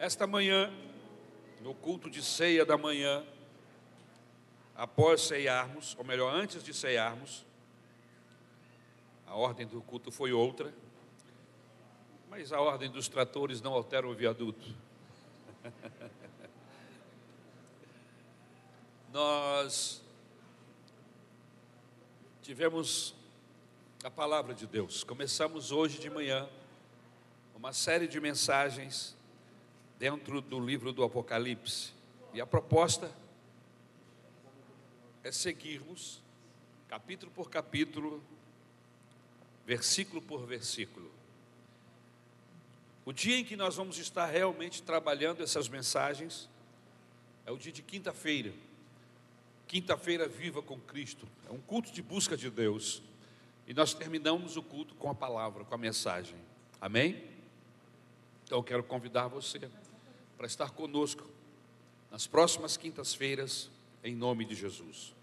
Esta manhã, no culto de ceia da manhã, após ceiarmos, ou melhor, antes de ceiarmos, a ordem do culto foi outra, mas a ordem dos tratores não altera o viaduto. Nós tivemos a palavra de Deus. Começamos hoje de manhã uma série de mensagens dentro do livro do Apocalipse. E a proposta é seguirmos capítulo por capítulo, versículo por versículo. O dia em que nós vamos estar realmente trabalhando essas mensagens é o dia de quinta-feira. Quinta-feira viva com Cristo. É um culto de busca de Deus. E nós terminamos o culto com a palavra, com a mensagem. Amém? Então eu quero convidar você para estar conosco nas próximas quintas-feiras, em nome de Jesus.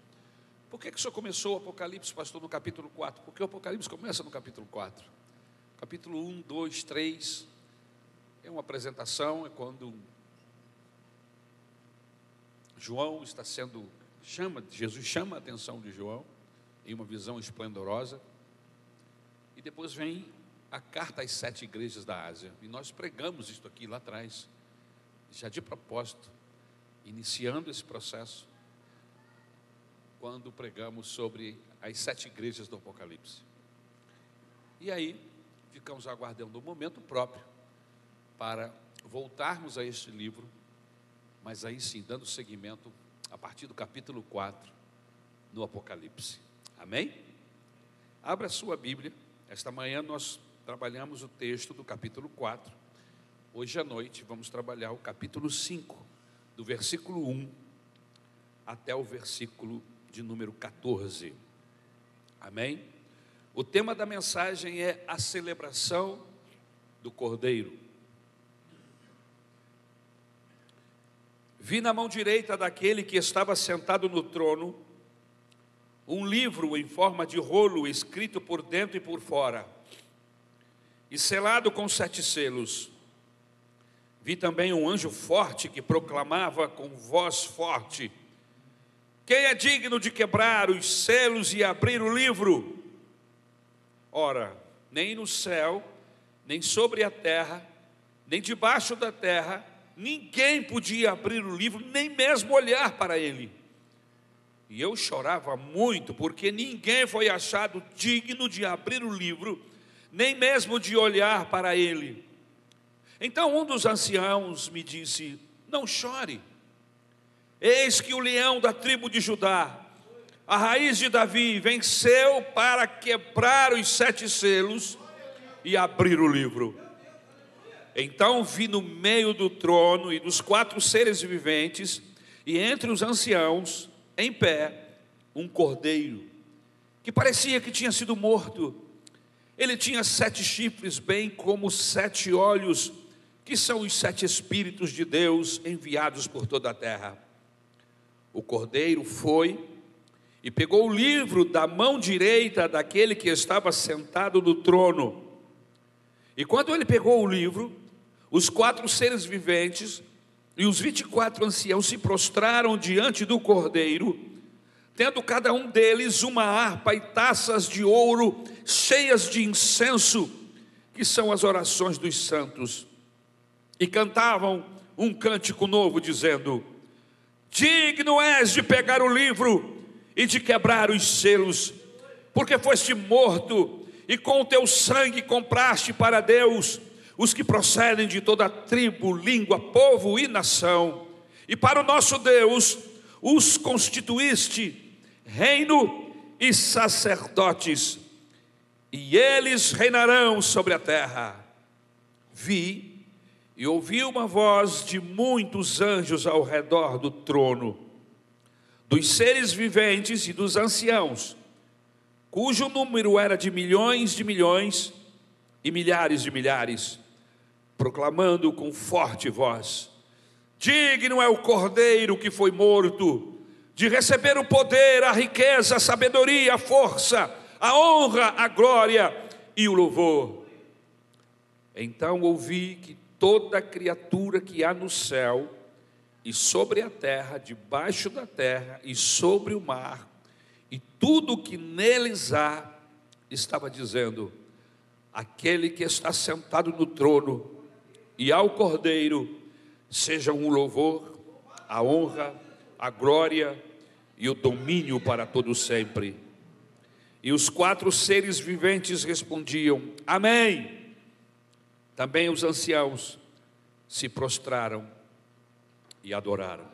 Por que, que o senhor começou o Apocalipse, pastor, no capítulo 4? Porque o Apocalipse começa no capítulo 4. Capítulo 1, 2, 3. É uma apresentação, é quando João está sendo chama, Jesus chama a atenção de João em uma visão esplendorosa. E depois vem a carta às sete igrejas da Ásia. E nós pregamos isto aqui lá atrás, já de propósito, iniciando esse processo, quando pregamos sobre as sete igrejas do Apocalipse. E aí, ficamos aguardando o momento próprio para voltarmos a este livro, mas aí sim, dando seguimento a partir do capítulo 4 no Apocalipse. Amém? Abra sua Bíblia. Esta manhã nós trabalhamos o texto do capítulo 4. Hoje à noite vamos trabalhar o capítulo 5, do versículo 1 até o versículo de número 14. Amém? O tema da mensagem é a celebração do Cordeiro. Vi na mão direita daquele que estava sentado no trono um livro em forma de rolo escrito por dentro e por fora e selado com sete selos. Vi também um anjo forte que proclamava com voz forte: Quem é digno de quebrar os selos e abrir o livro? Ora, nem no céu, nem sobre a terra, nem debaixo da terra, ninguém podia abrir o livro, nem mesmo olhar para ele. E eu chorava muito, porque ninguém foi achado digno de abrir o livro nem mesmo de olhar para ele. Então um dos anciãos me disse: Não chore, eis que o leão da tribo de Judá, a raiz de Davi, venceu para quebrar os sete selos e abrir o livro. Então vi no meio do trono e dos quatro seres viventes, e entre os anciãos, em pé, um cordeiro, que parecia que tinha sido morto ele tinha sete chifres, bem como sete olhos, que são os sete Espíritos de Deus enviados por toda a terra. O cordeiro foi e pegou o livro da mão direita daquele que estava sentado no trono. E quando ele pegou o livro, os quatro seres viventes e os vinte e quatro anciãos se prostraram diante do cordeiro tendo cada um deles uma harpa e taças de ouro cheias de incenso, que são as orações dos santos, e cantavam um cântico novo, dizendo: Digno és de pegar o livro e de quebrar os selos, porque foste morto e com o teu sangue compraste para Deus os que procedem de toda tribo, língua, povo e nação, e para o nosso Deus os constituíste reino e sacerdotes, e eles reinarão sobre a terra. Vi e ouvi uma voz de muitos anjos ao redor do trono, dos seres viventes e dos anciãos, cujo número era de milhões de milhões e milhares de milhares, proclamando com forte voz: Digno é o cordeiro que foi morto de receber o poder, a riqueza, a sabedoria, a força, a honra, a glória e o louvor. Então ouvi que toda criatura que há no céu e sobre a terra, debaixo da terra e sobre o mar, e tudo o que neles há, estava dizendo: aquele que está sentado no trono e ao Cordeiro, seja um louvor, a honra, a glória e o domínio para todo sempre. E os quatro seres viventes respondiam: Amém. Também os anciãos se prostraram e adoraram.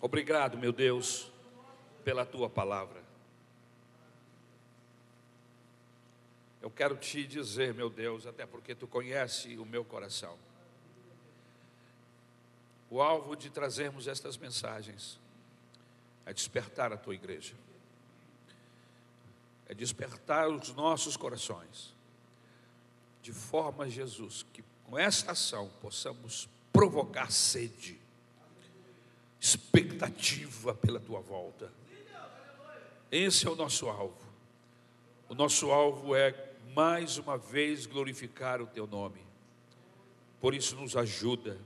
Obrigado, meu Deus, pela tua palavra. Eu quero te dizer, meu Deus, até porque tu conhece o meu coração. O alvo de trazermos estas mensagens é despertar a tua igreja, é despertar os nossos corações, de forma, Jesus, que com esta ação possamos provocar sede, expectativa pela tua volta. Esse é o nosso alvo. O nosso alvo é mais uma vez glorificar o teu nome. Por isso, nos ajuda,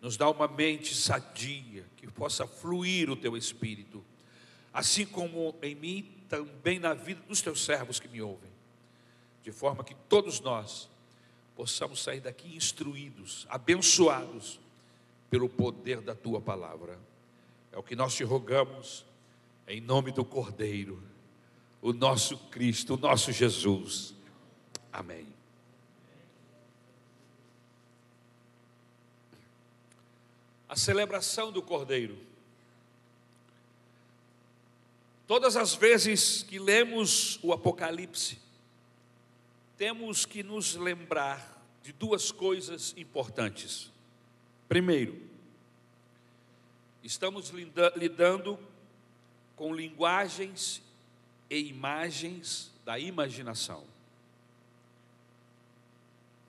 nos dá uma mente sadia, que possa fluir o teu espírito, assim como em mim, também na vida dos teus servos que me ouvem, de forma que todos nós possamos sair daqui instruídos, abençoados pelo poder da tua palavra. É o que nós te rogamos, em nome do Cordeiro, o nosso Cristo, o nosso Jesus. Amém. A celebração do Cordeiro. Todas as vezes que lemos o Apocalipse, temos que nos lembrar de duas coisas importantes. Primeiro, estamos lidando com linguagens e imagens da imaginação.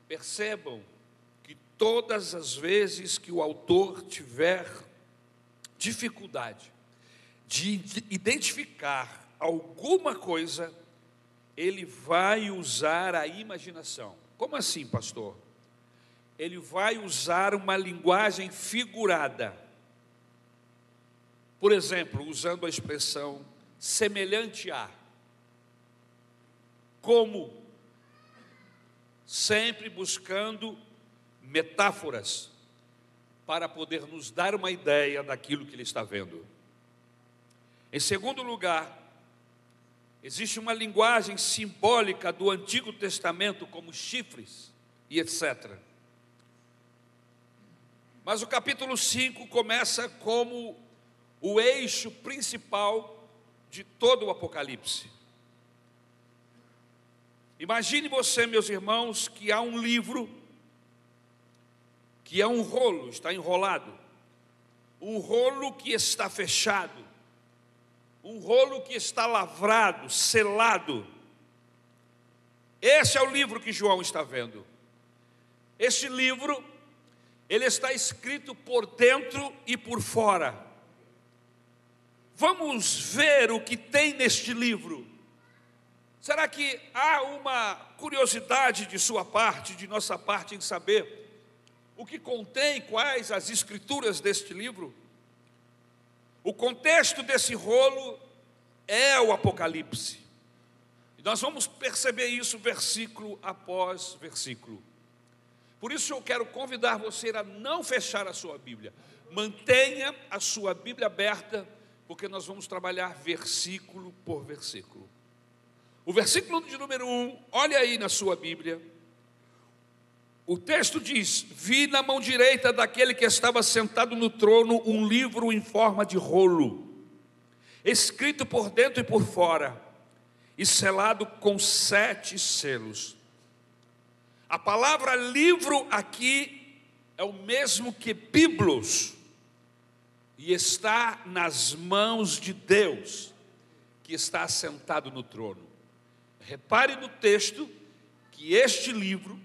Percebam que todas as vezes que o autor tiver dificuldade de identificar alguma coisa, ele vai usar a imaginação. Como assim, pastor? Ele vai usar uma linguagem figurada. Por exemplo, usando a expressão semelhante a, como sempre buscando metáforas para poder nos dar uma ideia daquilo que ele está vendo. Em segundo lugar, existe uma linguagem simbólica do Antigo Testamento, como chifres e etc. Mas o capítulo 5 começa como o eixo principal de todo o Apocalipse. Imagine você, meus irmãos, que há um livro, que é um rolo, está enrolado, um rolo que está fechado, um rolo que está lavrado, selado. Esse é o livro que João está vendo. Este livro, ele está escrito por dentro e por fora. Vamos ver o que tem neste livro. Será que há uma curiosidade de sua parte, de nossa parte, em saber o que contém, quais as escrituras deste livro? O contexto desse rolo é o Apocalipse. E nós vamos perceber isso versículo após versículo. Por isso eu quero convidar você a não fechar a sua Bíblia. Mantenha a sua Bíblia aberta, porque nós vamos trabalhar versículo por versículo. O versículo de número 1, olha aí na sua Bíblia. O texto diz: Vi na mão direita daquele que estava sentado no trono um livro em forma de rolo, escrito por dentro e por fora, e selado com sete selos. A palavra livro aqui é o mesmo que Biblos, e está nas mãos de Deus, que está sentado no trono. Repare no texto que este livro,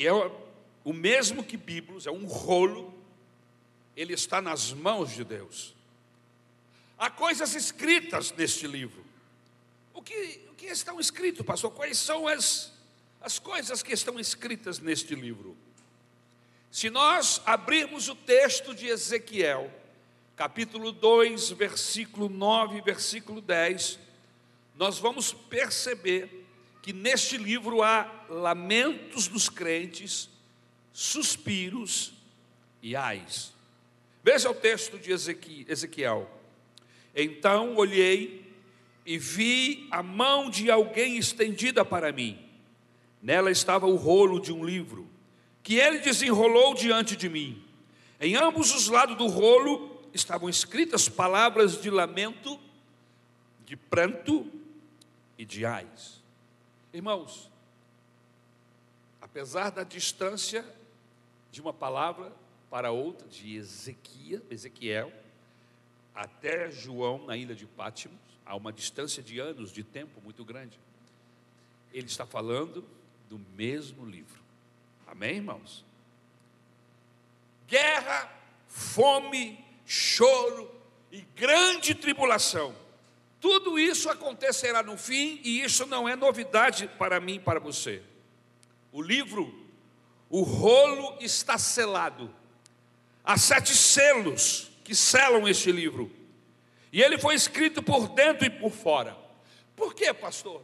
que é o mesmo que Bíblios, é um rolo, ele está nas mãos de Deus. Há coisas escritas neste livro. O que, o que estão escrito, pastor? Quais são as, as coisas que estão escritas neste livro. Se nós abrirmos o texto de Ezequiel, capítulo 2, versículo 9, versículo 10, nós vamos perceber que neste livro há lamentos dos crentes, suspiros e ais. Veja o texto de Ezequiel. Então olhei e vi a mão de alguém estendida para mim. Nela estava o rolo de um livro, que ele desenrolou diante de mim. Em ambos os lados do rolo estavam escritas palavras de lamento, de pranto e de ais. Irmãos, apesar da distância de uma palavra para outra, de Ezequiel, Ezequiel até João na ilha de Pátimos, há uma distância de anos, de tempo muito grande. Ele está falando do mesmo livro. Amém, irmãos? Guerra, fome, choro e grande tribulação. Tudo isso acontecerá no fim e isso não é novidade para mim e para você. O livro, o rolo está selado. Há sete selos que selam este livro. E ele foi escrito por dentro e por fora. Por quê, pastor?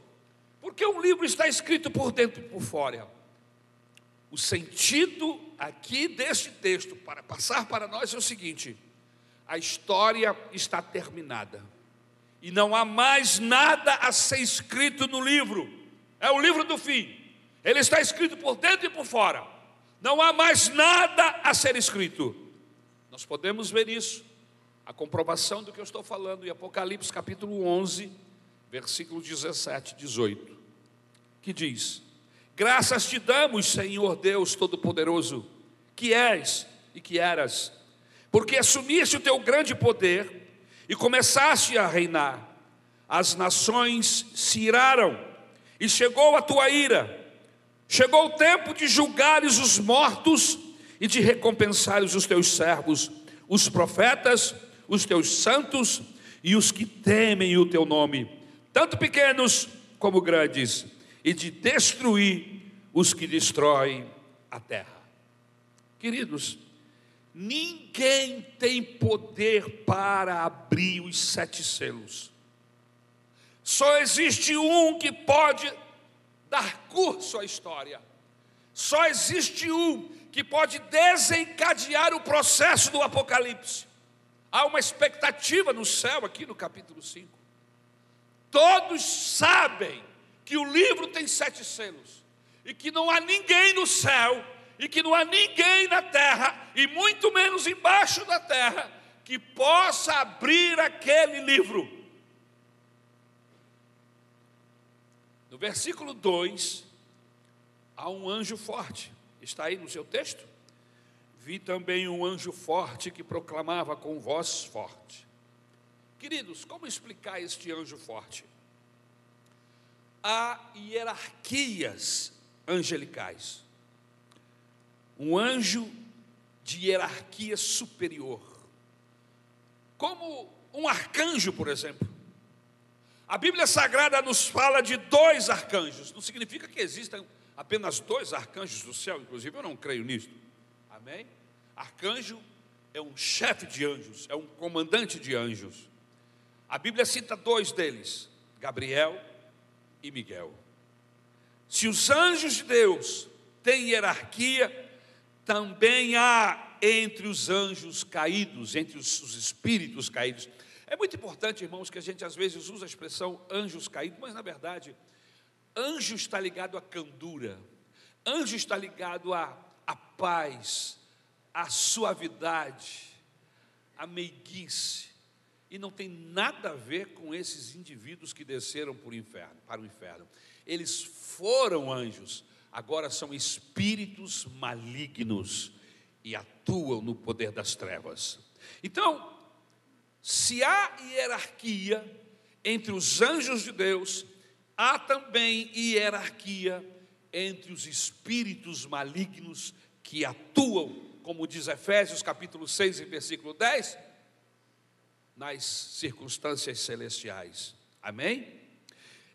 Porque um livro está escrito por dentro e por fora. O sentido aqui deste texto, para passar para nós, é o seguinte: a história está terminada. E não há mais nada a ser escrito no livro. É o livro do fim. Ele está escrito por dentro e por fora. Não há mais nada a ser escrito. Nós podemos ver isso, a comprovação do que eu estou falando em Apocalipse capítulo 11, versículo 17, 18, que diz: Graças te damos, Senhor Deus Todo-Poderoso, que és e que eras, porque assumiste o teu grande poder e começaste a reinar. As nações se iraram e chegou a tua ira. Chegou o tempo de julgares os mortos e de recompensares os teus servos, os profetas, os teus santos e os que temem o teu nome, tanto pequenos como grandes, e de destruir os que destroem a terra. Queridos, ninguém tem poder para abrir os sete selos. Só existe um que pode dar curso à história. Só existe um que pode desencadear o processo do Apocalipse. Há uma expectativa no céu, aqui no capítulo 5. Todos sabem que o livro tem sete selos, e que não há ninguém no céu, e que não há ninguém na terra, e muito menos embaixo da terra, que possa abrir aquele livro. No versículo 2, há um anjo forte. Está aí no seu texto? Vi também um anjo forte que proclamava com voz forte. Queridos, como explicar este anjo forte? Há hierarquias angelicais. Um anjo de hierarquia superior. Como um arcanjo, por exemplo. A Bíblia Sagrada nos fala de dois arcanjos. Não significa que existam apenas dois arcanjos do céu, inclusive eu não creio nisto. Amém? Arcanjo é um chefe de anjos, é um comandante de anjos. A Bíblia cita dois deles, Gabriel e Miguel. Se os anjos de Deus têm hierarquia, também há entre os anjos caídos, entre os, os espíritos caídos. É muito importante, irmãos, que a gente às vezes usa a expressão anjos caídos, mas na verdade Anjo está ligado à candura, anjo está ligado à, à paz, à suavidade, à meiguice, e não tem nada a ver com esses indivíduos que desceram para o inferno. Eles foram anjos, agora são espíritos malignos e atuam no poder das trevas. Então, se há hierarquia entre os anjos de Deus há também hierarquia entre os espíritos malignos que atuam, como diz Efésios capítulo 6 versículo 10, nas circunstâncias celestiais. Amém?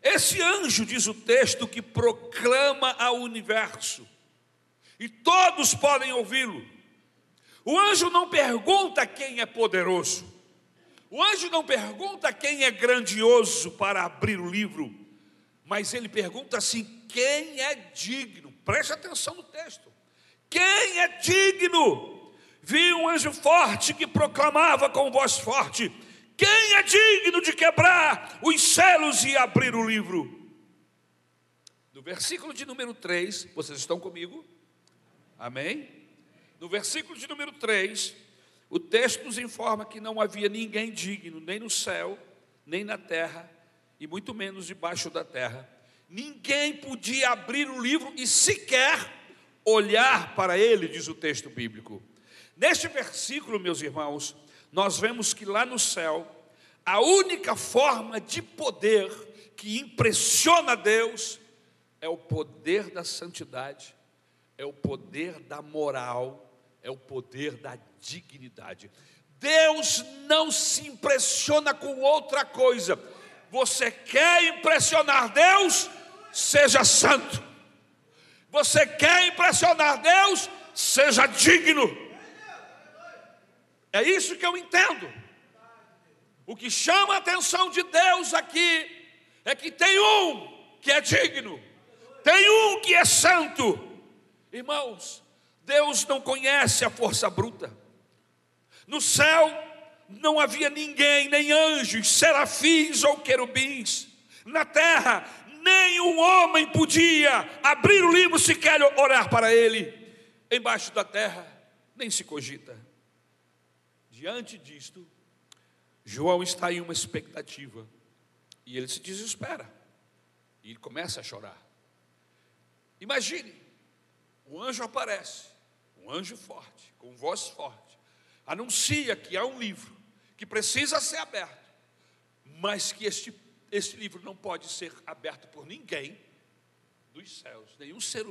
Esse anjo, diz o texto, que proclama ao universo, e todos podem ouvi-lo. O anjo não pergunta quem é poderoso, o anjo não pergunta quem é grandioso para abrir o livro, mas ele pergunta assim: quem é digno? Preste atenção no texto. Quem é digno? Vi um anjo forte que proclamava com voz forte: Quem é digno de quebrar os selos e abrir o livro? No versículo de número 3, vocês estão comigo? Amém? No versículo de número 3, o texto nos informa que não havia ninguém digno, nem no céu, nem na terra, e muito menos debaixo da terra. Ninguém podia abrir o livro e sequer olhar para ele, diz o texto bíblico. Neste versículo, meus irmãos, nós vemos que lá no céu, a única forma de poder que impressiona Deus é o poder da santidade, é o poder da moral, é o poder da dignidade. Deus não se impressiona com outra coisa. Você quer impressionar Deus? Seja santo. Você quer impressionar Deus? Seja digno. É isso que eu entendo. O que chama a atenção de Deus aqui é que tem um que é digno, tem um que é santo. Irmãos, Deus não conhece a força bruta. No céu não havia ninguém, nem anjos, serafins ou querubins. Na terra, nenhum homem podia abrir o livro sequer orar para ele. Embaixo da terra, nem se cogita. Diante disto, João está em uma expectativa. E ele se desespera. E ele começa a chorar. Imagine, um anjo aparece um anjo forte, com voz forte, anuncia que há um livro que precisa ser aberto, mas que este, este livro não pode ser aberto por ninguém dos céus, nenhum ser,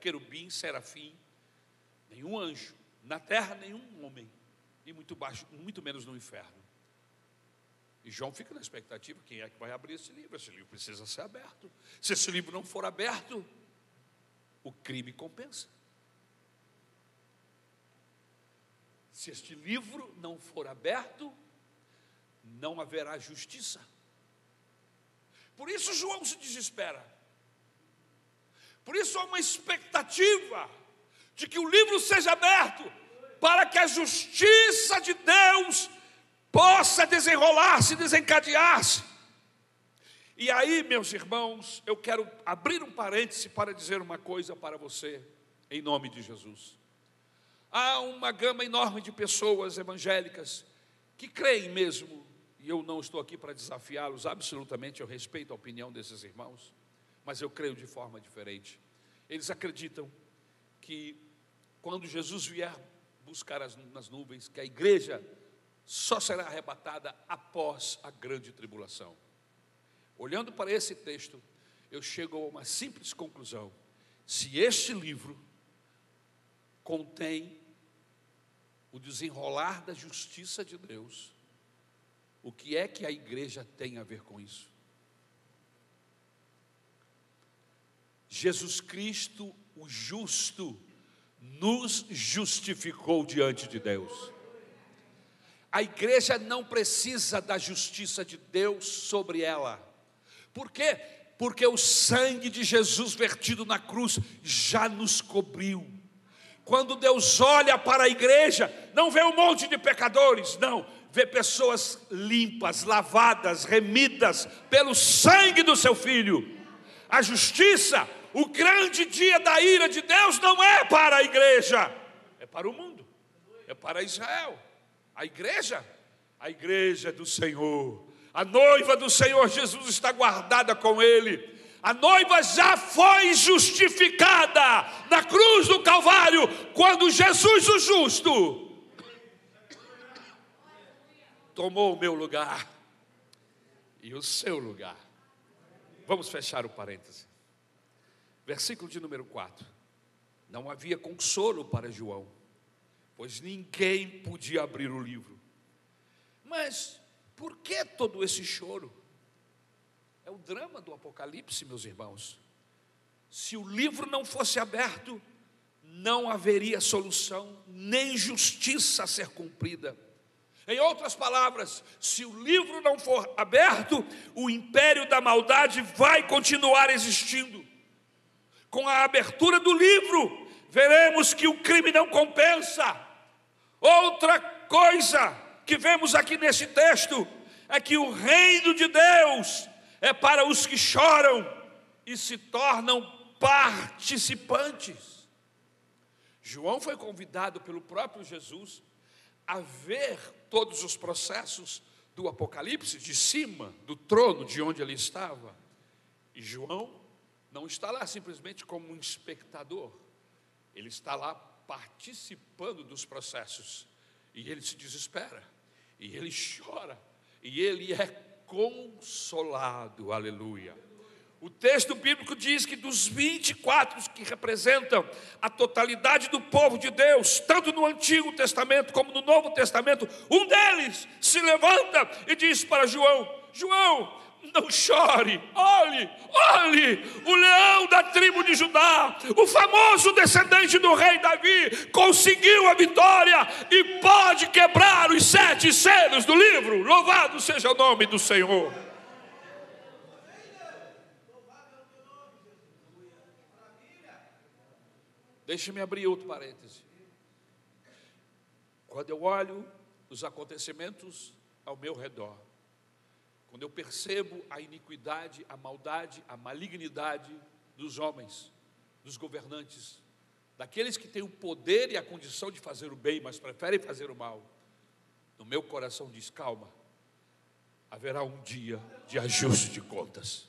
querubim, serafim, nenhum anjo, na terra nenhum homem, e muito, baixo, muito menos no inferno. E João fica na expectativa: quem é que vai abrir esse livro? Esse livro precisa ser aberto. Se esse livro não for aberto, o crime compensa. Se este livro não for aberto, não haverá justiça. Por isso João se desespera. Por isso há uma expectativa de que o livro seja aberto, para que a justiça de Deus possa desenrolar-se, desencadear-se. E aí, meus irmãos, eu quero abrir um parêntese para dizer uma coisa para você, em nome de Jesus. Há uma gama enorme de pessoas evangélicas que creem mesmo, e eu não estou aqui para desafiá-los absolutamente, eu respeito a opinião desses irmãos, mas eu creio de forma diferente. Eles acreditam que quando Jesus vier buscar as, nas nuvens, que a igreja só será arrebatada após a grande tribulação. Olhando para esse texto, eu chego a uma simples conclusão: se este livro contém o desenrolar da justiça de Deus, o que é que a igreja tem a ver com isso? Jesus Cristo, o justo, nos justificou diante de Deus. A igreja não precisa da justiça de Deus sobre ela. Por quê? Porque o sangue de Jesus vertido na cruz já nos cobriu. Quando Deus olha para a igreja, não vê um monte de pecadores, não, vê pessoas limpas, lavadas, remidas pelo sangue do seu filho. A justiça, o grande dia da ira de Deus não é para a igreja, é para o mundo, é para Israel. A igreja, a igreja do Senhor, a noiva do Senhor Jesus está guardada com Ele a noiva já foi justificada na cruz do Calvário, quando Jesus, o justo, tomou o meu lugar e o seu lugar. Vamos fechar o parêntese. Versículo de número 4. Não havia consolo para João, pois ninguém podia abrir o livro. Mas por que todo esse choro? É o drama do Apocalipse, meus irmãos. Se o livro não fosse aberto, não haveria solução, nem justiça a ser cumprida. Em outras palavras, se o livro não for aberto, o império da maldade vai continuar existindo. Com a abertura do livro, veremos que o crime não compensa. Outra coisa que vemos aqui nesse texto é que o reino de Deus é para os que choram e se tornam participantes. João foi convidado pelo próprio Jesus a ver todos os processos do Apocalipse de cima do trono de onde ele estava. E João não está lá simplesmente como um espectador, ele está lá participando dos processos. E ele se desespera, e ele chora, e ele é consolado, aleluia. O texto bíblico diz que dos 24 que representam a totalidade do povo de Deus, tanto no Antigo Testamento como no Novo Testamento, um deles se levanta e diz para João: João, não chore, olhe, olhe, o leão da tribo de Judá, o famoso descendente do rei Davi, conseguiu a vitória e pode quebrar os sete selos do livro. Louvado seja o nome do Senhor. Deixe-me abrir outro parêntese. Quando eu olho os acontecimentos ao meu redor, quando eu percebo a iniquidade, a maldade, a malignidade dos homens, dos governantes, daqueles que têm o poder e a condição de fazer o bem, mas preferem fazer o mal, no meu coração diz: calma, haverá um dia de ajuste de contas.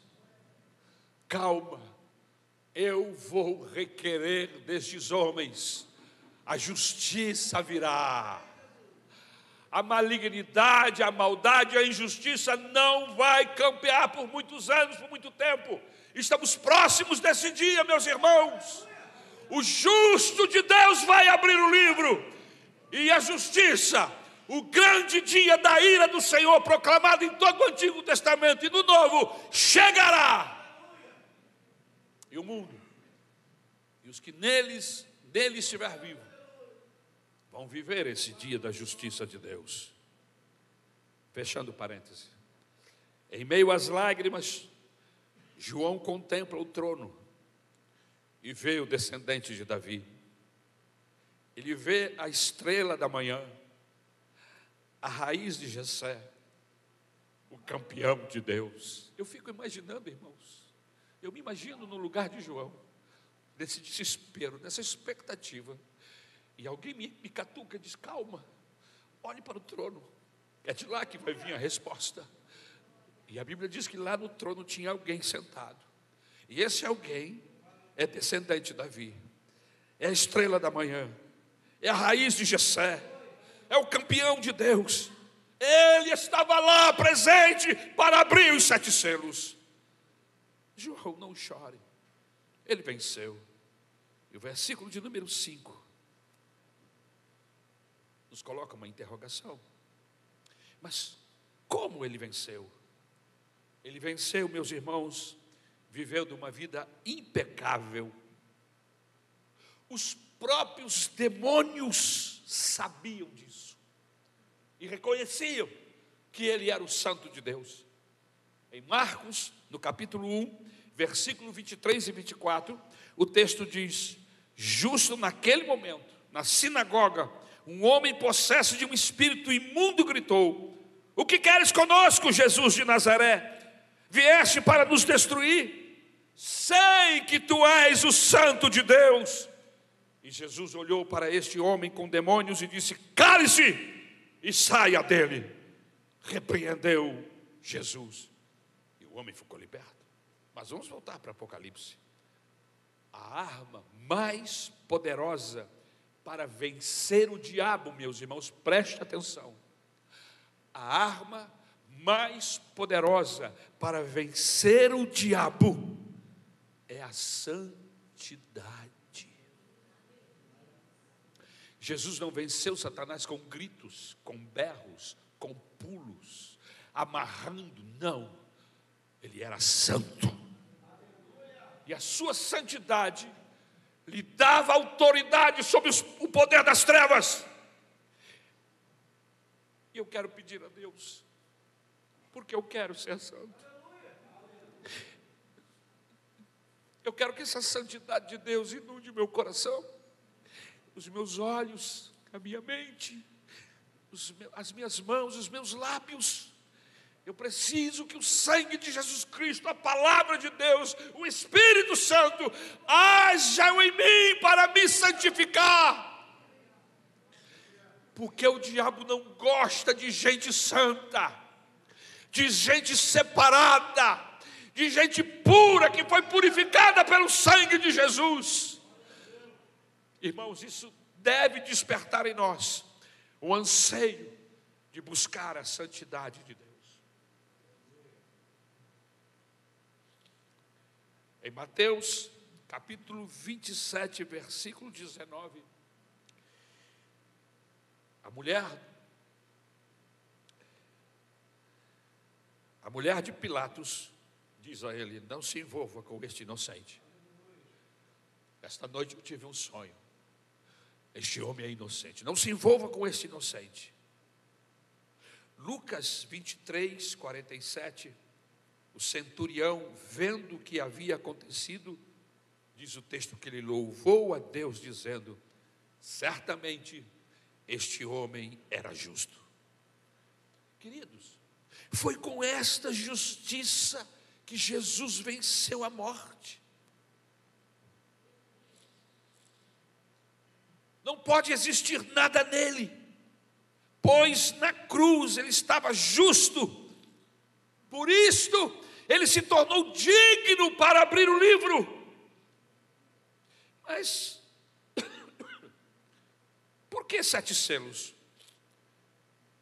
Calma, eu vou requerer destes homens, a justiça virá. A malignidade, a maldade, a injustiça não vai campear por muitos anos, por muito tempo. Estamos próximos desse dia, meus irmãos. O justo de Deus vai abrir o livro, e a justiça, o grande dia da ira do Senhor, proclamado em todo o Antigo Testamento e no Novo, chegará e o mundo, e os que neles, nele estiver vivo, vão viver esse dia da justiça de Deus. Fechando parênteses. Em meio às lágrimas, João contempla o trono e vê o descendente de Davi. Ele vê a estrela da manhã, a raiz de Jessé, o campeão de Deus. Eu fico imaginando, irmãos, eu me imagino no lugar de João, nesse desespero, nessa expectativa. E alguém me, me catuca e diz: calma, olhe para o trono, é de lá que vai vir a resposta. E a Bíblia diz que lá no trono tinha alguém sentado. E esse alguém é descendente de Davi, é a estrela da manhã, é a raiz de Jessé, é o campeão de Deus. Ele estava lá presente para abrir os sete selos. João, não chore. Ele venceu. E o versículo de número 5 nos coloca uma interrogação. Mas como ele venceu? Ele venceu, meus irmãos, vivendo uma vida impecável. Os próprios demônios sabiam disso e reconheciam que ele era o Santo de Deus. Em Marcos, no capítulo 1, versículo 23 e 24, o texto diz: Justo naquele momento, na sinagoga, um homem possesso de um espírito imundo gritou: O que queres conosco, Jesus de Nazaré? Vieste para nos destruir? Sei que tu és o Santo de Deus. E Jesus olhou para este homem com demônios e disse: Cale-se e saia dele. Repreendeu Jesus. E o homem ficou liberto. Mas vamos voltar para Apocalipse. A arma mais poderosa para vencer o diabo, meus irmãos, preste atenção. A arma mais poderosa para vencer o diabo é a santidade. Jesus não venceu Satanás com gritos, com berros, com pulos, amarrando, não ele era santo. E a sua santidade lhe dava autoridade sobre os, o poder das trevas. E eu quero pedir a Deus, porque eu quero ser santo. Eu quero que essa santidade de Deus inunde meu coração, os meus olhos, a minha mente, os, as minhas mãos, os meus lábios. Eu preciso que o sangue de Jesus Cristo, a palavra de Deus, o Espírito Santo, hajam em mim para me santificar. Porque o diabo não gosta de gente santa, de gente separada, de gente pura que foi purificada pelo sangue de Jesus. Irmãos, isso deve despertar em nós o anseio de buscar a santidade de Deus. Em Mateus, capítulo 27, versículo 19, a mulher a mulher de Pilatos diz a ele: Não se envolva com este inocente. Esta noite eu tive um sonho. Este homem é inocente. Não se envolva com este inocente. Lucas 23, 47. O centurião, vendo o que havia acontecido, diz o texto que ele louvou a Deus, dizendo: Certamente este homem era justo. Queridos, foi com esta justiça que Jesus venceu a morte. Não pode existir nada nele, pois na cruz ele estava justo, por isto ele se tornou digno para abrir o livro. Mas, por que sete selos?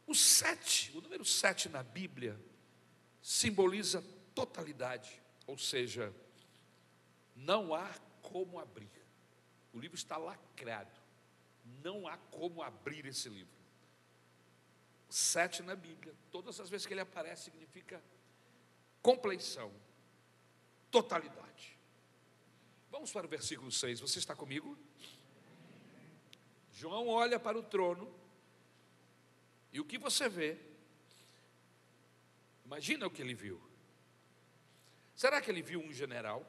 O sete, o número sete na Bíblia, simboliza totalidade, ou seja, não há como abrir. O livro está lacrado, não há como abrir esse livro. Sete na Bíblia, todas as vezes que ele aparece, significa compleição, totalidade. Vamos para o versículo 6, você está comigo? João olha para o trono, e o que você vê? Imagina o que ele viu. Será que ele viu um general?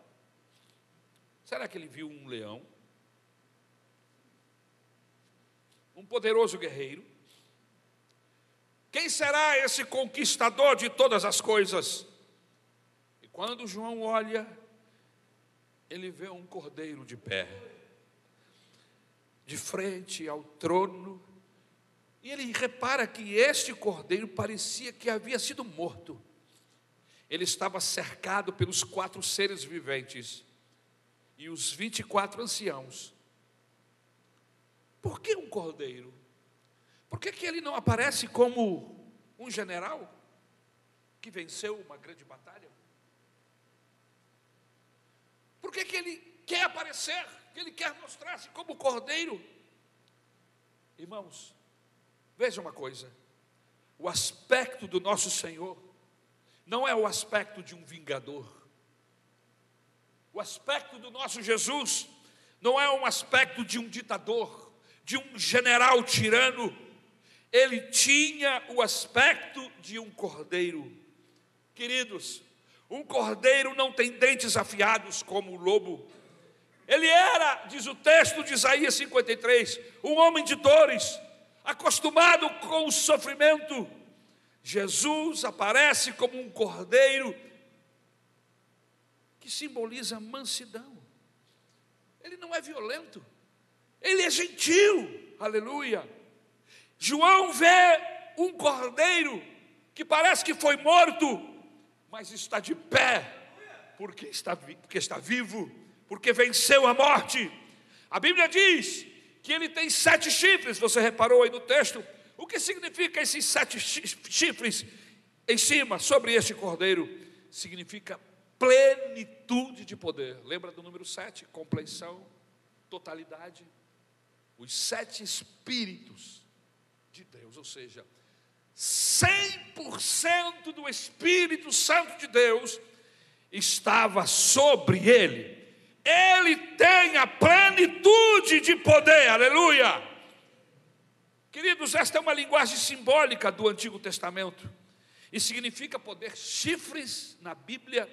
Será que ele viu um leão? Um poderoso guerreiro? Quem será esse conquistador de todas as coisas? Quando João olha, ele vê um cordeiro de pé, de frente ao trono, e ele repara que este cordeiro parecia que havia sido morto ele estava cercado pelos quatro seres viventes e os 24 anciãos. Por que um cordeiro? Por que, que ele não aparece como um general que venceu uma grande batalha? Por que, que ele quer aparecer? Que ele quer mostrar-se como cordeiro? Irmãos, veja uma coisa: o aspecto do nosso Senhor não é o aspecto de um vingador. O aspecto do nosso Jesus não é um aspecto de um ditador, de um general tirano. Ele tinha o aspecto de um cordeiro. Queridos, um cordeiro não tem dentes afiados como o lobo. Ele era, diz o texto de Isaías 53, um homem de dores, acostumado com o sofrimento Jesus aparece como um cordeiro que simboliza mansidão. Ele não é violento, ele é gentil, aleluia. João vê um cordeiro que parece que foi morto, mas está de pé, porque está, porque está vivo, porque venceu a morte. A Bíblia diz que ele tem sete chifres, você reparou aí no texto, o que significa esses sete chifres em cima, sobre este cordeiro? Significa plenitude de poder. Lembra do número sete? Compleição, totalidade. Os sete espíritos de Deus, ou seja, 100% do Espírito Santo de Deus estava sobre ele. Ele tem a plenitude de poder, aleluia. Queridos, esta é uma linguagem simbólica do Antigo Testamento e significa poder. Chifres na Bíblia,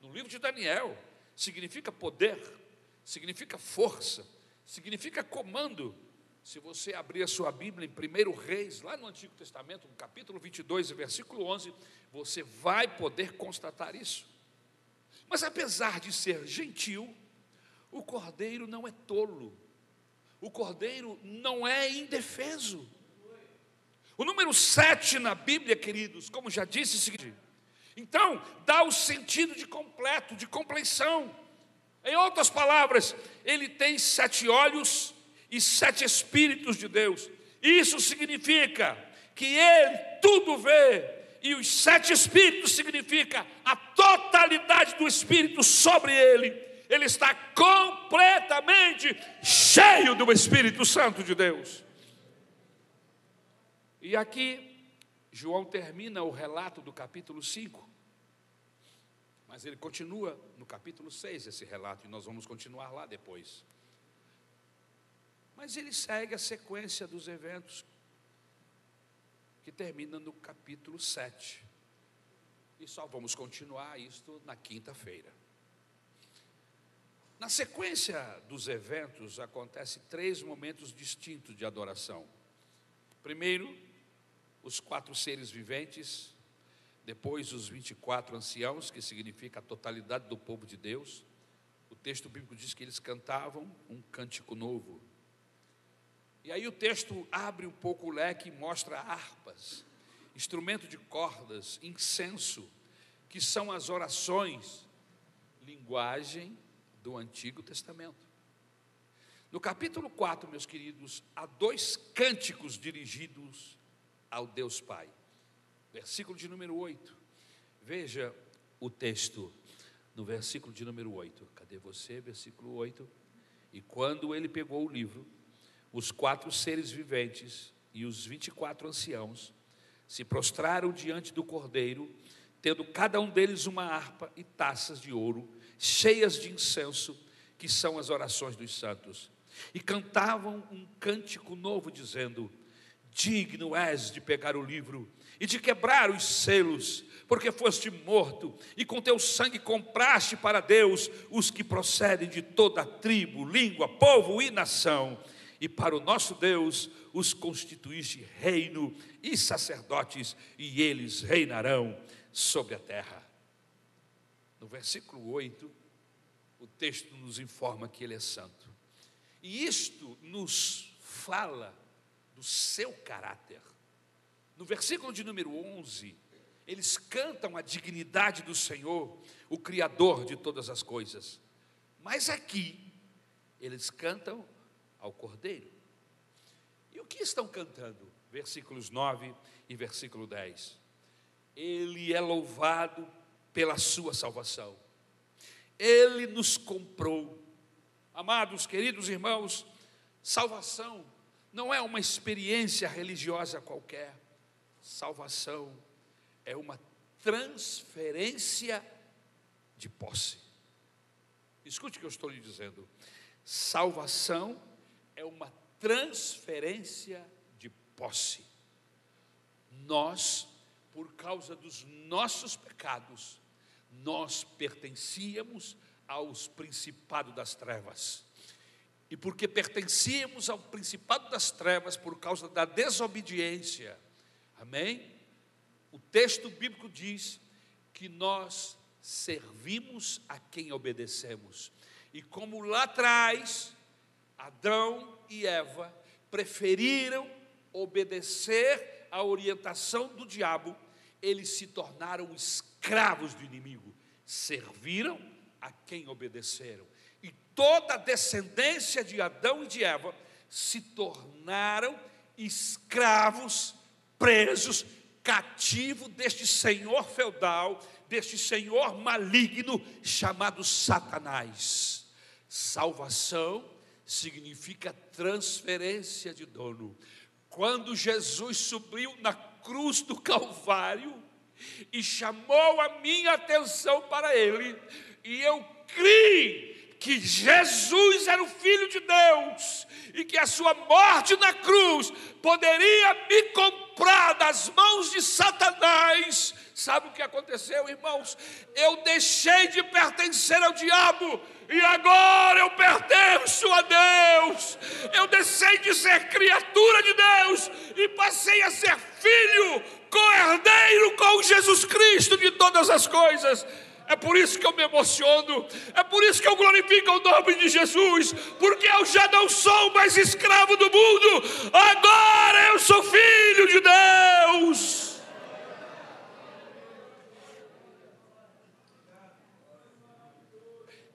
no livro de Daniel, significa poder, significa força, significa comando. Se você abrir a sua Bíblia em 1 Reis, lá no Antigo Testamento, no capítulo 22, versículo 11, você vai poder constatar isso. Mas apesar de ser gentil, o cordeiro não é tolo, o cordeiro não é indefeso. O número 7 na Bíblia, queridos, como já disse, então dá o sentido de completo, de compleição. Em outras palavras, ele tem sete olhos e sete espíritos de Deus. Isso significa que ele tudo vê, e os sete espíritos significa a totalidade do espírito sobre ele. Ele está completamente cheio do Espírito Santo de Deus. E aqui João termina o relato do capítulo 5. Mas ele continua no capítulo 6 esse relato e nós vamos continuar lá depois. Mas ele segue a sequência dos eventos que termina no capítulo 7. E só vamos continuar isto na quinta-feira. Na sequência dos eventos, acontece três momentos distintos de adoração. Primeiro, os quatro seres viventes, depois os 24 anciãos, que significa a totalidade do povo de Deus. O texto bíblico diz que eles cantavam um cântico novo. E aí o texto abre um pouco o leque e mostra harpas, instrumento de cordas, incenso, que são as orações, linguagem do Antigo Testamento. No capítulo 4, meus queridos, há dois cânticos dirigidos ao Deus Pai. Versículo de número 8. Veja o texto no versículo de número 8. Cadê você? Versículo 8. E quando ele pegou o livro, os quatro seres viventes e os vinte e quatro anciãos se prostraram diante do cordeiro, tendo cada um deles uma harpa e taças de ouro, cheias de incenso, que são as orações dos santos. E cantavam um cântico novo, dizendo: Digno és de pegar o livro e de quebrar os selos, porque foste morto, e com teu sangue compraste para Deus os que procedem de toda tribo, língua, povo e nação e para o nosso Deus os constituíste reino e sacerdotes, e eles reinarão sobre a terra. No versículo 8, o texto nos informa que ele é santo. E isto nos fala do seu caráter. No versículo de número 11, eles cantam a dignidade do Senhor, o Criador de todas as coisas. Mas aqui, eles cantam ao Cordeiro. E o que estão cantando? Versículos 9 e versículo 10. Ele é louvado pela sua salvação. Ele nos comprou. Amados, queridos irmãos, salvação não é uma experiência religiosa qualquer. Salvação é uma transferência de posse. Escute o que eu estou lhe dizendo. Salvação é uma transferência de posse. Nós, por causa dos nossos pecados, nós pertencíamos aos principados das trevas. E porque pertencíamos ao principado das trevas por causa da desobediência, amém? O texto bíblico diz que nós servimos a quem obedecemos. E como lá atrás Adão e Eva preferiram obedecer à orientação do diabo, eles se tornaram escravos do inimigo, serviram a quem obedeceram. E toda a descendência de Adão e de Eva se tornaram escravos, presos, cativo deste senhor feudal, deste senhor maligno chamado Satanás. Salvação significa transferência de dono. Quando Jesus subiu na cruz do Calvário, e chamou a minha atenção para ele, e eu criei que Jesus era o Filho de Deus e que a sua morte na cruz poderia me comprar das mãos de Satanás. Sabe o que aconteceu, irmãos? Eu deixei de pertencer ao diabo e agora eu pertenço a Deus. Eu deixei de ser criatura de Deus e passei a ser filho, co-herdeiro com Jesus Cristo de todas as coisas. É por isso que eu me emociono, é por isso que eu glorifico o nome de Jesus, porque eu já não sou mais escravo do mundo, agora eu sou filho de Deus.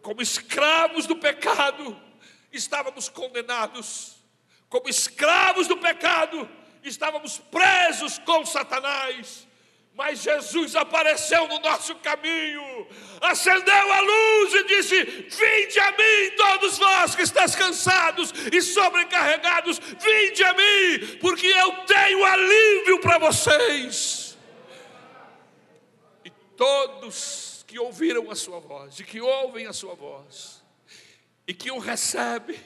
Como escravos do pecado, estávamos condenados, como escravos do pecado, estávamos presos com Satanás mas Jesus apareceu no nosso caminho, acendeu a luz e disse: Vinde a mim, todos vós que estáis cansados e sobrecarregados, vinde a mim, porque eu tenho alívio para vocês. E todos que ouviram a sua voz, e que ouvem a sua voz, e que o recebem,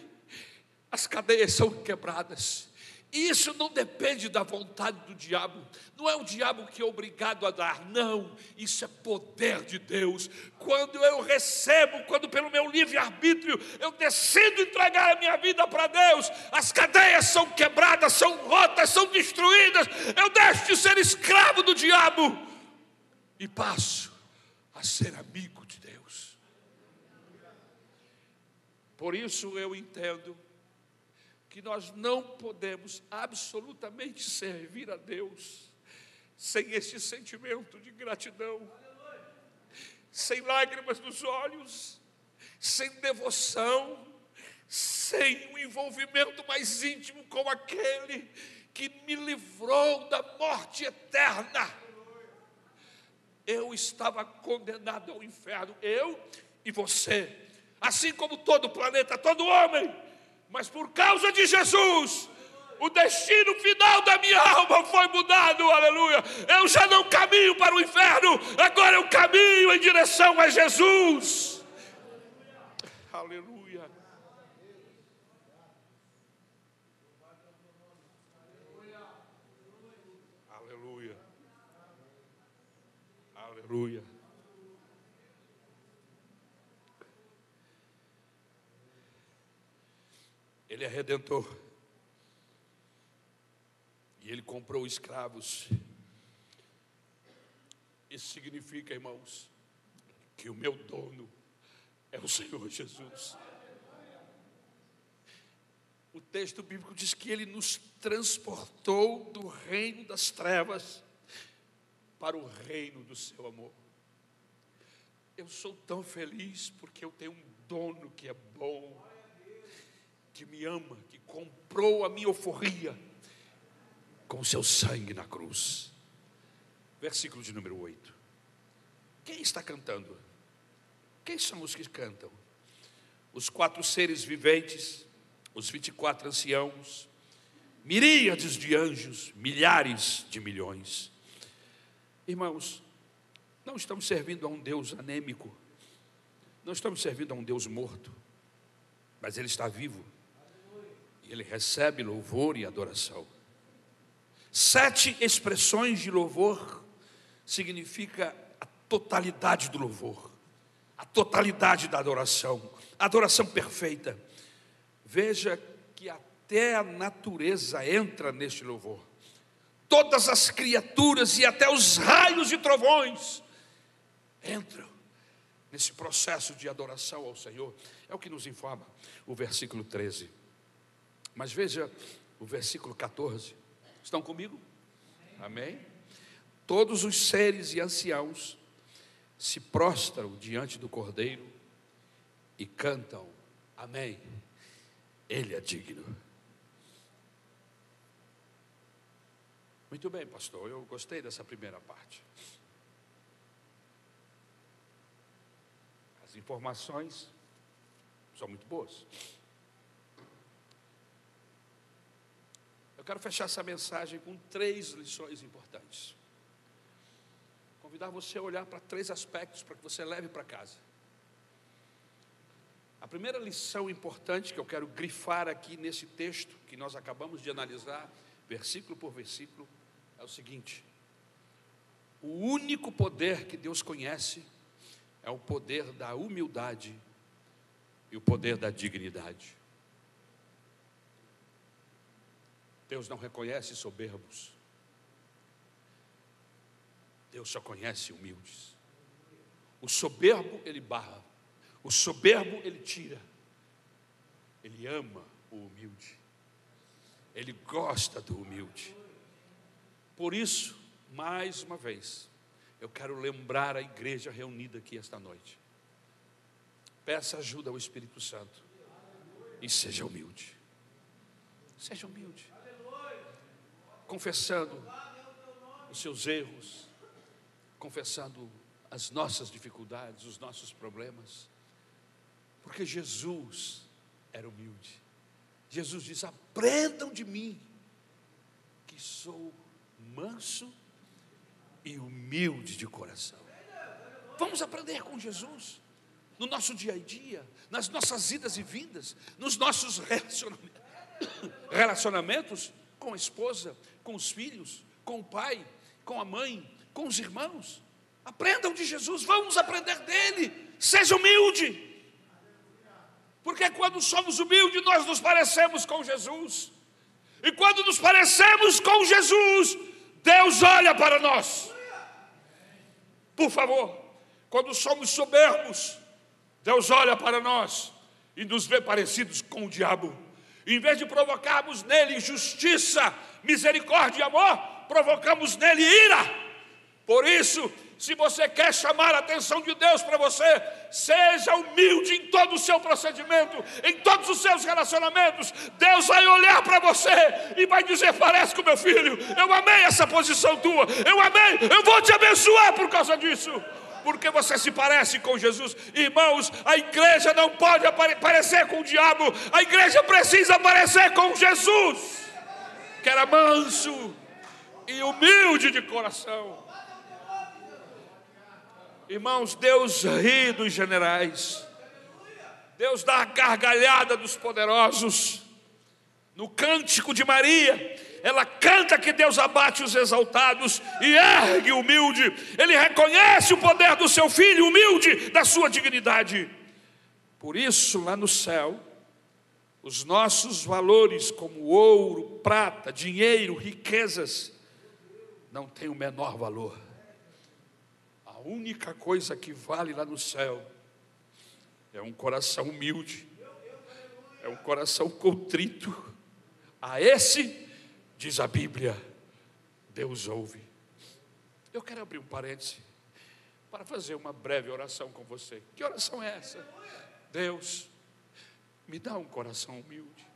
as cadeias são quebradas isso não depende da vontade do diabo, não é o diabo que é obrigado a dar, não, isso é poder de Deus. Quando eu recebo, quando pelo meu livre-arbítrio eu decido entregar a minha vida para Deus, as cadeias são quebradas, são rotas, são destruídas, eu deixo de ser escravo do diabo e passo a ser amigo de Deus. Por isso eu entendo que nós não podemos absolutamente servir a Deus sem este sentimento de gratidão, sem lágrimas nos olhos, sem devoção, sem um envolvimento mais íntimo com aquele que me livrou da morte eterna. Eu estava condenado ao inferno, eu e você, assim como todo o planeta, todo homem mas por causa de Jesus, o destino final da minha alma foi mudado, aleluia. Eu já não caminho para o inferno, agora eu caminho em direção a Jesus. Aleluia. Aleluia. Aleluia. Ele é redentor. E ele comprou escravos. Isso significa, irmãos, que o meu dono é o Senhor Jesus. O texto bíblico diz que ele nos transportou do reino das trevas para o reino do seu amor. Eu sou tão feliz porque eu tenho um dono que é bom, que me ama, que comprou a minha euforia com seu sangue na cruz. Versículo de número 8. Quem está cantando? Quem são os que cantam? Os quatro seres viventes, os 24 anciãos, miríades de anjos, milhares de milhões. Irmãos, não estamos servindo a um Deus anêmico, não estamos servindo a um Deus morto, mas Ele está vivo ele recebe louvor e adoração. Sete expressões de louvor significa a totalidade do louvor, a totalidade da adoração, a adoração perfeita. Veja que até a natureza entra neste louvor. Todas as criaturas e até os raios e trovões entram nesse processo de adoração ao Senhor. É o que nos informa o versículo 13. Mas veja o versículo 14. Estão comigo? Amém? Todos os seres e anciãos se prostram diante do Cordeiro e cantam: Amém. Ele é digno. Muito bem, pastor, eu gostei dessa primeira parte. As informações são muito boas. Eu quero fechar essa mensagem com três lições importantes. convidar você a olhar para três aspectos para que você leve para casa. A primeira lição importante que eu quero grifar aqui nesse texto que nós acabamos de analisar, versículo por versículo, é o seguinte: o único poder que Deus conhece é o poder da humildade e o poder da dignidade. Deus não reconhece soberbos. Deus só conhece humildes. O soberbo ele barra, o soberbo ele tira. Ele ama o humilde. Ele gosta do humilde. Por isso, mais uma vez, eu quero lembrar a igreja reunida aqui esta noite. Peça ajuda ao Espírito Santo e seja humilde. Seja humilde. Confessando os seus erros, confessando as nossas dificuldades, os nossos problemas. Porque Jesus era humilde. Jesus diz: aprendam de mim, que sou manso e humilde de coração. Vamos aprender com Jesus, no nosso dia a dia, nas nossas idas e vindas, nos nossos relacionamentos, com a esposa, com os filhos, com o pai, com a mãe, com os irmãos. Aprendam de Jesus, vamos aprender dele. Seja humilde. Porque quando somos humildes, nós nos parecemos com Jesus. E quando nos parecemos com Jesus, Deus olha para nós. Por favor, quando somos soberbos, Deus olha para nós e nos vê parecidos com o diabo. Em vez de provocarmos nele justiça, misericórdia e amor, provocamos nele ira. Por isso, se você quer chamar a atenção de Deus para você, seja humilde em todo o seu procedimento, em todos os seus relacionamentos. Deus vai olhar para você e vai dizer: Parece com meu filho, eu amei essa posição tua, eu amei, eu vou te abençoar por causa disso porque você se parece com Jesus. Irmãos, a igreja não pode parecer com o diabo, a igreja precisa parecer com Jesus, que era manso e humilde de coração. Irmãos, Deus ri dos generais, Deus dá a gargalhada dos poderosos. No cântico de Maria, ela canta que Deus abate os exaltados e ergue o humilde. Ele reconhece o poder do seu filho humilde, da sua dignidade. Por isso, lá no céu, os nossos valores, como ouro, prata, dinheiro, riquezas, não têm o menor valor única coisa que vale lá no céu é um coração humilde, é um coração contrito. A esse, diz a Bíblia, Deus ouve. Eu quero abrir um parêntese para fazer uma breve oração com você. Que oração é essa? Deus, me dá um coração humilde.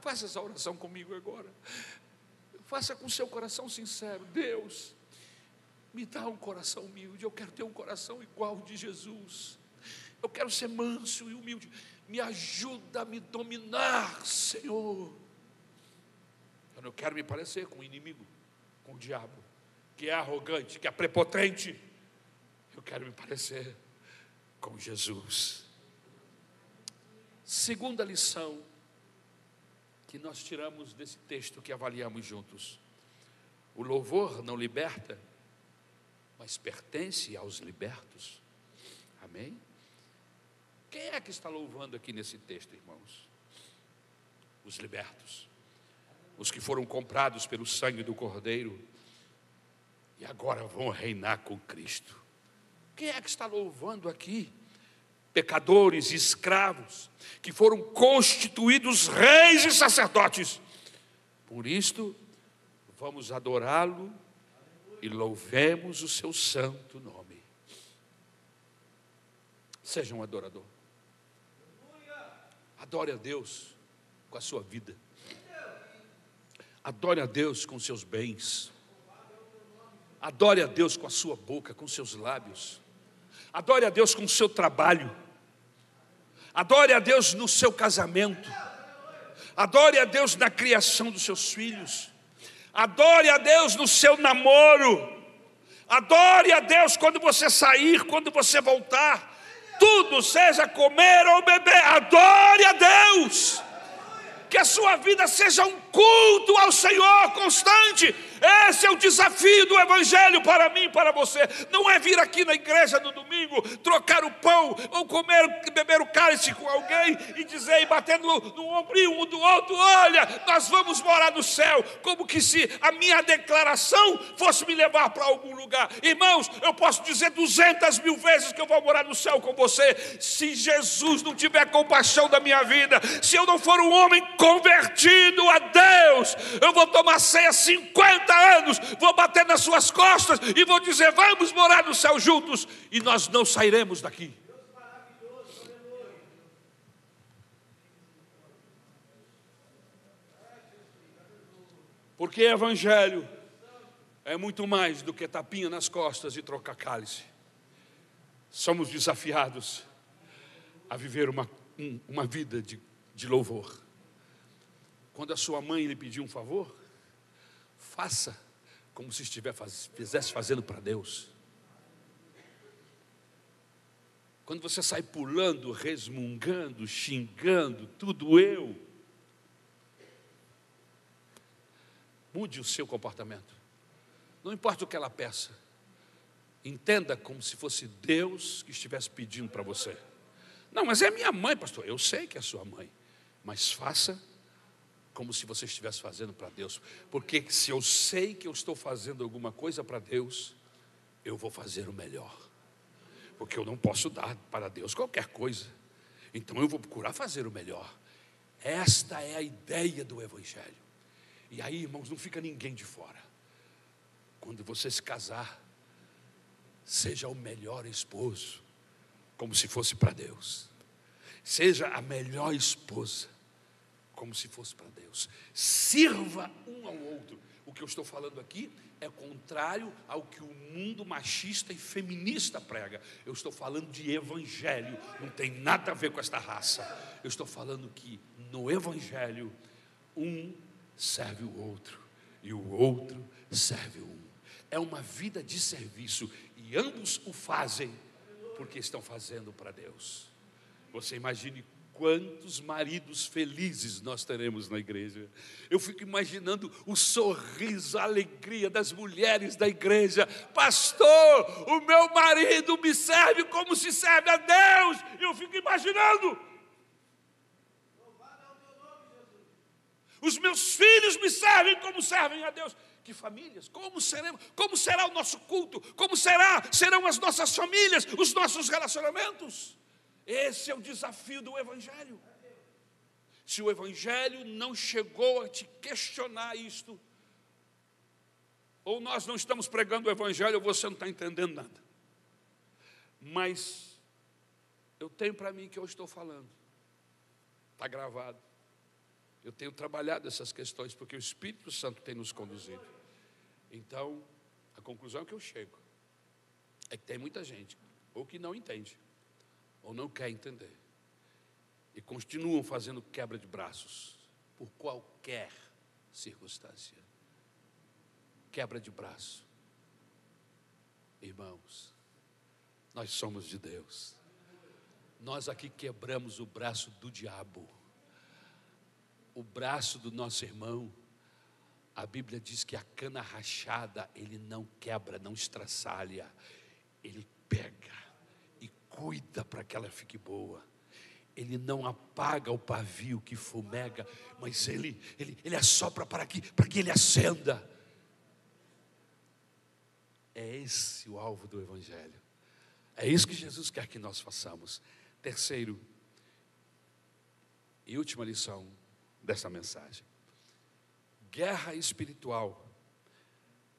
Faça essa oração comigo agora. Faça com seu coração sincero. Deus, me dá um coração humilde, eu quero ter um coração igual de Jesus. Eu quero ser manso e humilde. Me ajuda a me dominar, Senhor. Eu não quero me parecer com o inimigo, com o diabo, que é arrogante, que é prepotente. Eu quero me parecer com Jesus. Segunda lição que nós tiramos desse texto que avaliamos juntos: o louvor não liberta, mas pertence aos libertos. Amém? Quem é que está louvando aqui nesse texto, irmãos? Os libertos, os que foram comprados pelo sangue do Cordeiro e agora vão reinar com Cristo. Quem é que está louvando aqui? Pecadores e escravos que foram constituídos reis e sacerdotes. Por isto, vamos adorá-lo e louvemos o seu santo nome. Seja um adorador. Adore a Deus com a sua vida. Adore a Deus com seus bens. Adore a Deus com a sua boca, com seus lábios. Adore a Deus com o seu trabalho. Adore a Deus no seu casamento. Adore a Deus na criação dos seus filhos. Adore a Deus no seu namoro. Adore a Deus quando você sair, quando você voltar. Tudo, seja comer ou beber, adore a Deus. Que a sua vida seja um culto ao Senhor constante esse é o desafio do Evangelho para mim e para você. Não é vir aqui na igreja no domingo, trocar o pão, ou comer, beber o cálice com alguém e dizer, e batendo no, no um do outro: olha, nós vamos morar no céu. Como que se a minha declaração fosse me levar para algum lugar. Irmãos, eu posso dizer duzentas mil vezes que eu vou morar no céu com você. Se Jesus não tiver compaixão da minha vida, se eu não for um homem convertido a Deus, eu vou tomar ceia 50 anos, vou bater nas suas costas e vou dizer: vamos morar no céu juntos, e nós não sairemos daqui. Porque evangelho é muito mais do que tapinha nas costas e trocar cálice. Somos desafiados a viver uma, uma vida de, de louvor. Quando a sua mãe lhe pedir um favor, Faça como se estivesse fazendo para Deus. Quando você sai pulando, resmungando, xingando, tudo eu, mude o seu comportamento. Não importa o que ela peça, entenda como se fosse Deus que estivesse pedindo para você. Não, mas é minha mãe, pastor. Eu sei que é sua mãe, mas faça como se você estivesse fazendo para Deus. Porque se eu sei que eu estou fazendo alguma coisa para Deus, eu vou fazer o melhor. Porque eu não posso dar para Deus qualquer coisa. Então eu vou procurar fazer o melhor. Esta é a ideia do Evangelho. E aí, irmãos, não fica ninguém de fora. Quando você se casar, seja o melhor esposo, como se fosse para Deus. Seja a melhor esposa como se fosse para Deus. Sirva um ao outro. O que eu estou falando aqui é contrário ao que o mundo machista e feminista prega. Eu estou falando de evangelho, não tem nada a ver com esta raça. Eu estou falando que no evangelho um serve o outro e o outro serve um. É uma vida de serviço e ambos o fazem porque estão fazendo para Deus. Você imagine Quantos maridos felizes nós teremos na igreja? Eu fico imaginando o sorriso, a alegria das mulheres da igreja. Pastor, o meu marido me serve como se serve a Deus. Eu fico imaginando. Os meus filhos me servem como servem a Deus. Que famílias? Como seremos? Como será o nosso culto? Como será? Serão as nossas famílias, os nossos relacionamentos? Esse é o desafio do Evangelho. Se o Evangelho não chegou a te questionar isto, ou nós não estamos pregando o Evangelho, ou você não está entendendo nada. Mas eu tenho para mim que eu estou falando, está gravado. Eu tenho trabalhado essas questões porque o Espírito Santo tem nos conduzido. Então, a conclusão que eu chego é que tem muita gente, ou que não entende, ou não quer entender. E continuam fazendo quebra de braços por qualquer circunstância. Quebra de braço. Irmãos, nós somos de Deus. Nós aqui quebramos o braço do diabo. O braço do nosso irmão. A Bíblia diz que a cana rachada ele não quebra, não estraçalha. Ele pega cuida para que ela fique boa. Ele não apaga o pavio que fumega, mas ele, ele, ele assopra para que, para que ele acenda. É esse o alvo do Evangelho. É isso que Jesus quer que nós façamos. Terceiro e última lição dessa mensagem: guerra espiritual.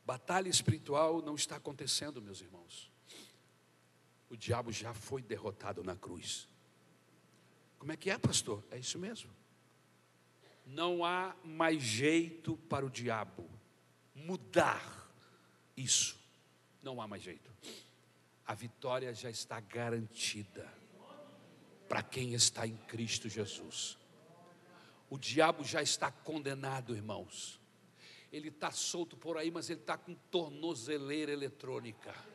Batalha espiritual não está acontecendo, meus irmãos o diabo já foi derrotado na cruz. Como é que é, pastor? É isso mesmo. Não há mais jeito para o diabo mudar isso. Não há mais jeito. A vitória já está garantida para quem está em Cristo Jesus. O diabo já está condenado, irmãos. ele está solto por aí, mas ele está com tornozeleira eletrônica.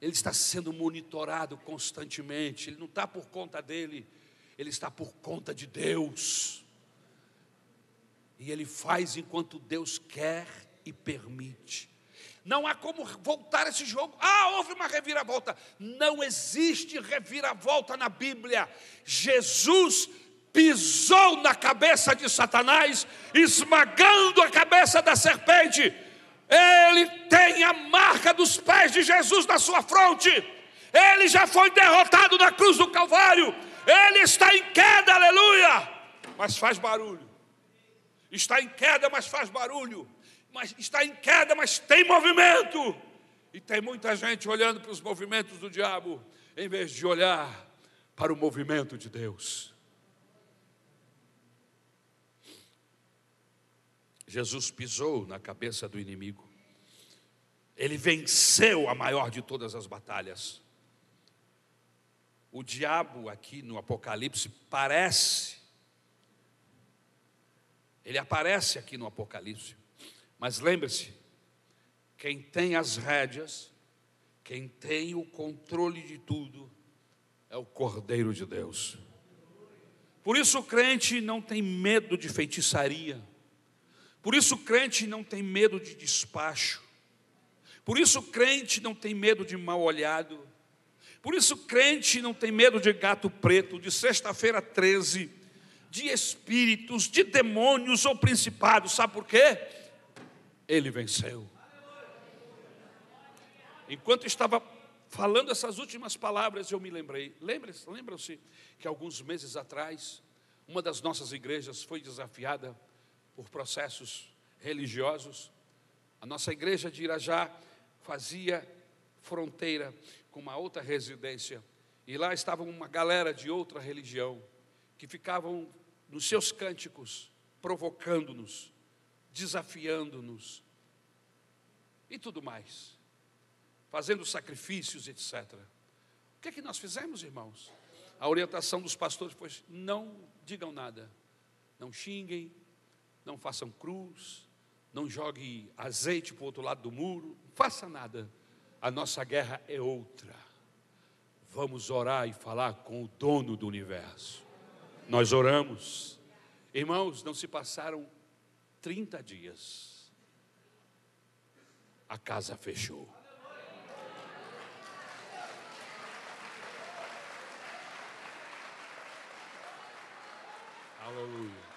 Ele está sendo monitorado constantemente, ele não está por conta dele, ele está por conta de Deus. E ele faz enquanto Deus quer e permite. Não há como voltar esse jogo. Ah, houve uma reviravolta. Não existe reviravolta na Bíblia. Jesus pisou na cabeça de Satanás, esmagando a cabeça da serpente. Ele tem a marca dos pés de Jesus na sua fronte. Ele já foi derrotado na cruz do Calvário. Ele está em queda, aleluia. Mas faz barulho. Está em queda, mas faz barulho. Mas está em queda, mas tem movimento. E tem muita gente olhando para os movimentos do diabo, em vez de olhar para o movimento de Deus. Jesus pisou na cabeça do inimigo. Ele venceu a maior de todas as batalhas. O diabo aqui no Apocalipse parece, ele aparece aqui no Apocalipse, mas lembre-se, quem tem as rédeas, quem tem o controle de tudo, é o Cordeiro de Deus. Por isso o crente não tem medo de feitiçaria, por isso o crente não tem medo de despacho. Por isso o crente não tem medo de mal olhado. Por isso o crente não tem medo de gato preto, de sexta-feira 13, de espíritos, de demônios ou principados. Sabe por quê? Ele venceu. Enquanto estava falando essas últimas palavras, eu me lembrei. Lembram-se que alguns meses atrás, uma das nossas igrejas foi desafiada por processos religiosos. A nossa igreja de Irajá fazia fronteira com uma outra residência, e lá estava uma galera de outra religião que ficavam nos seus cânticos provocando-nos, desafiando-nos e tudo mais, fazendo sacrifícios, etc. O que é que nós fizemos, irmãos? A orientação dos pastores foi: não digam nada, não xinguem, não façam cruz, não jogue azeite para o outro lado do muro, não faça nada. A nossa guerra é outra. Vamos orar e falar com o dono do universo. Nós oramos. Irmãos, não se passaram 30 dias. A casa fechou. Aleluia.